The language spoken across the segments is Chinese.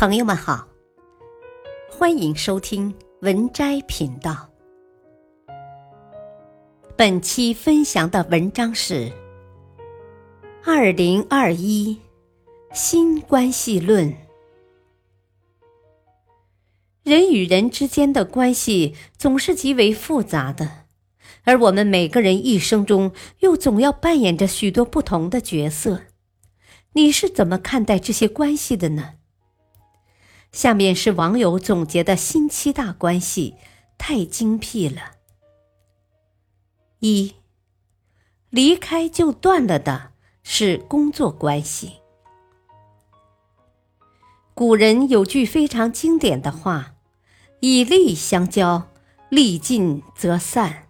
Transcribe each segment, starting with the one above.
朋友们好，欢迎收听文摘频道。本期分享的文章是《二零二一新关系论》。人与人之间的关系总是极为复杂的，而我们每个人一生中又总要扮演着许多不同的角色。你是怎么看待这些关系的呢？下面是网友总结的新七大关系，太精辟了。一，离开就断了的是工作关系。古人有句非常经典的话：“以利相交，利尽则散；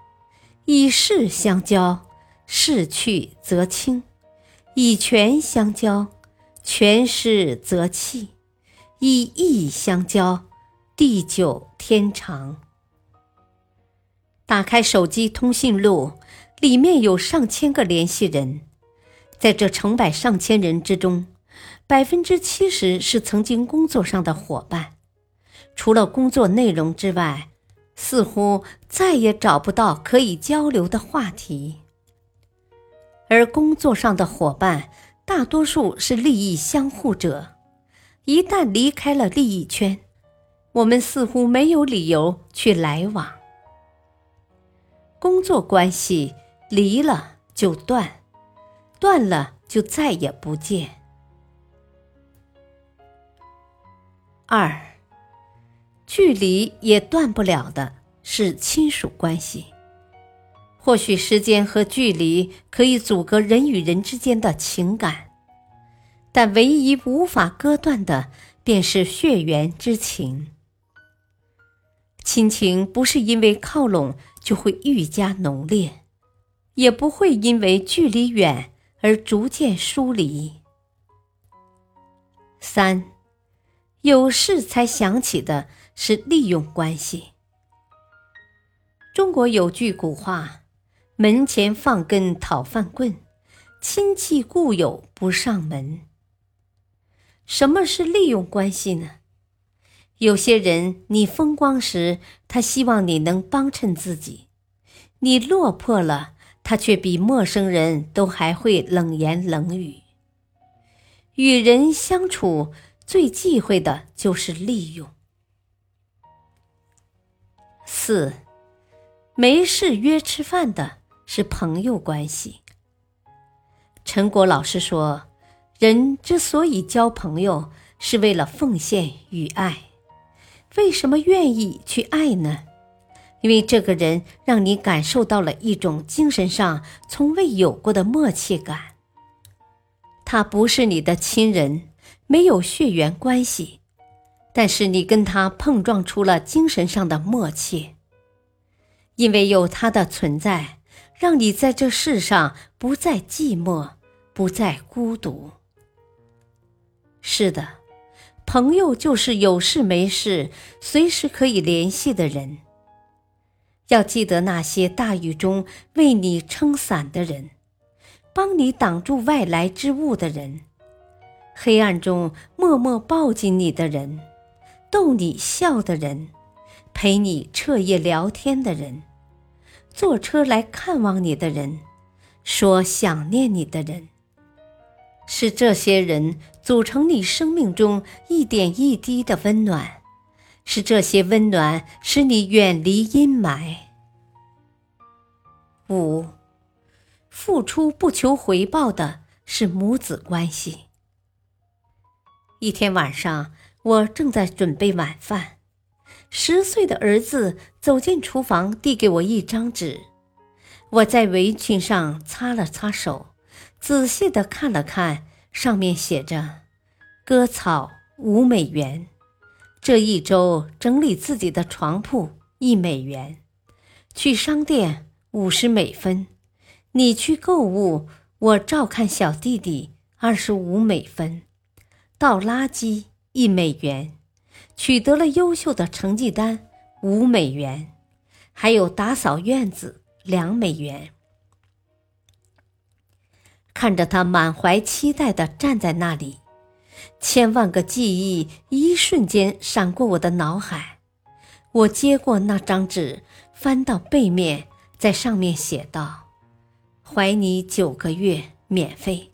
以势相交，势去则清；以权相交，权失则弃。”以义相交，地久天长。打开手机通讯录，里面有上千个联系人，在这成百上千人之中，百分之七十是曾经工作上的伙伴。除了工作内容之外，似乎再也找不到可以交流的话题。而工作上的伙伴，大多数是利益相互者。一旦离开了利益圈，我们似乎没有理由去来往。工作关系离了就断，断了就再也不见。二，距离也断不了的是亲属关系。或许时间和距离可以阻隔人与人之间的情感。但唯一无法割断的，便是血缘之情。亲情不是因为靠拢就会愈加浓烈，也不会因为距离远而逐渐疏离。三，有事才想起的是利用关系。中国有句古话：“门前放根讨饭棍，亲戚故友不上门。”什么是利用关系呢？有些人你风光时，他希望你能帮衬自己；你落魄了，他却比陌生人都还会冷言冷语。与人相处最忌讳的就是利用。四，没事约吃饭的是朋友关系。陈果老师说。人之所以交朋友，是为了奉献与爱。为什么愿意去爱呢？因为这个人让你感受到了一种精神上从未有过的默契感。他不是你的亲人，没有血缘关系，但是你跟他碰撞出了精神上的默契。因为有他的存在，让你在这世上不再寂寞，不再孤独。是的，朋友就是有事没事随时可以联系的人。要记得那些大雨中为你撑伞的人，帮你挡住外来之物的人，黑暗中默默抱紧你的人，逗你笑的人，陪你彻夜聊天的人，坐车来看望你的人，说想念你的人。是这些人组成你生命中一点一滴的温暖，是这些温暖使你远离阴霾。五，付出不求回报的是母子关系。一天晚上，我正在准备晚饭，十岁的儿子走进厨房，递给我一张纸，我在围裙上擦了擦手。仔细的看了看，上面写着：“割草五美元，这一周整理自己的床铺一美元，去商店五十美分，你去购物，我照看小弟弟二十五美分，倒垃圾一美元，取得了优秀的成绩单五美元，还有打扫院子两美元。”看着他满怀期待的站在那里，千万个记忆一瞬间闪过我的脑海。我接过那张纸，翻到背面，在上面写道：“怀你九个月，免费；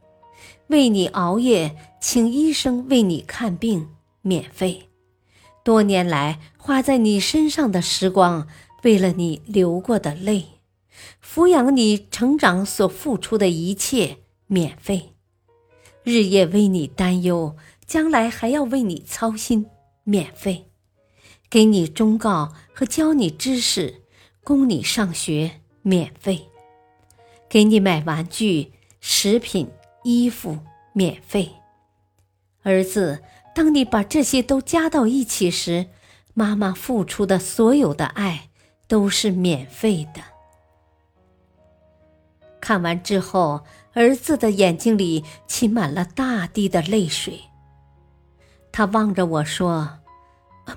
为你熬夜，请医生为你看病，免费。多年来花在你身上的时光，为了你流过的泪，抚养你成长所付出的一切，免费。日夜为你担忧，将来还要为你操心，免费。”给你忠告和教你知识，供你上学免费；给你买玩具、食品、衣服免费。儿子，当你把这些都加到一起时，妈妈付出的所有的爱都是免费的。看完之后，儿子的眼睛里噙满了大滴的泪水。他望着我说。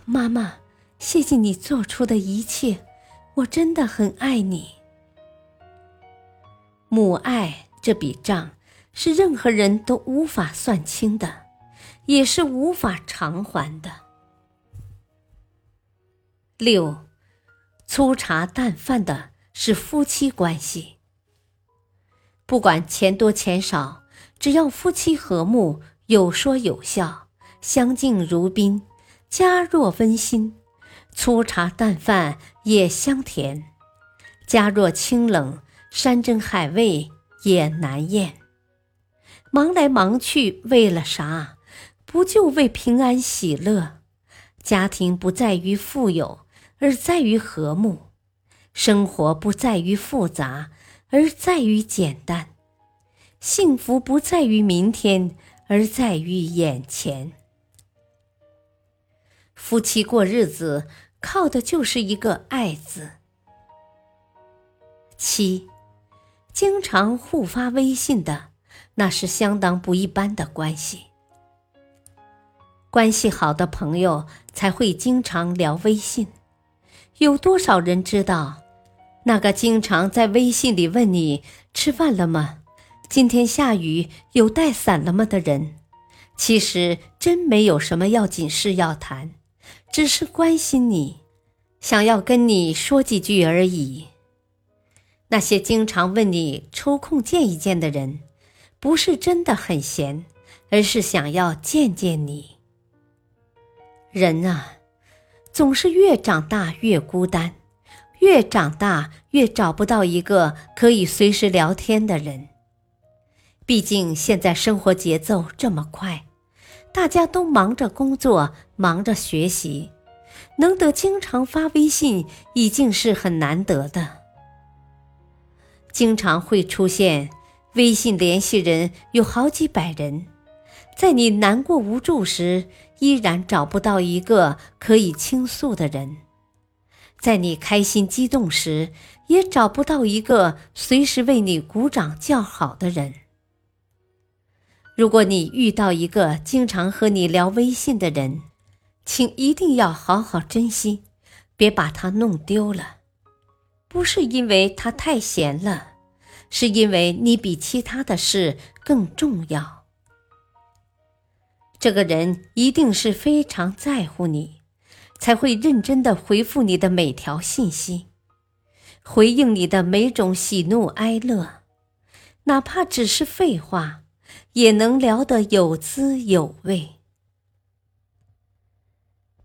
妈妈，谢谢你做出的一切，我真的很爱你。母爱这笔账是任何人都无法算清的，也是无法偿还的。六，粗茶淡饭的是夫妻关系。不管钱多钱少，只要夫妻和睦，有说有笑，相敬如宾。家若温馨，粗茶淡饭也香甜；家若清冷，山珍海味也难咽。忙来忙去为了啥？不就为平安喜乐？家庭不在于富有，而在于和睦；生活不在于复杂，而在于简单；幸福不在于明天，而在于眼前。夫妻过日子，靠的就是一个“爱”字。七，经常互发微信的，那是相当不一般的关系。关系好的朋友才会经常聊微信。有多少人知道，那个经常在微信里问你吃饭了吗？今天下雨，有带伞了吗的人，其实真没有什么要紧事要谈。只是关心你，想要跟你说几句而已。那些经常问你抽空见一见的人，不是真的很闲，而是想要见见你。人啊，总是越长大越孤单，越长大越找不到一个可以随时聊天的人。毕竟现在生活节奏这么快。大家都忙着工作，忙着学习，能得经常发微信已经是很难得的。经常会出现微信联系人有好几百人，在你难过无助时，依然找不到一个可以倾诉的人；在你开心激动时，也找不到一个随时为你鼓掌叫好的人。如果你遇到一个经常和你聊微信的人，请一定要好好珍惜，别把他弄丢了。不是因为他太闲了，是因为你比其他的事更重要。这个人一定是非常在乎你，才会认真的回复你的每条信息，回应你的每种喜怒哀乐，哪怕只是废话。也能聊得有滋有味。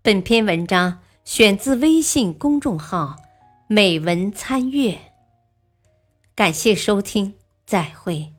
本篇文章选自微信公众号“美文参阅”，感谢收听，再会。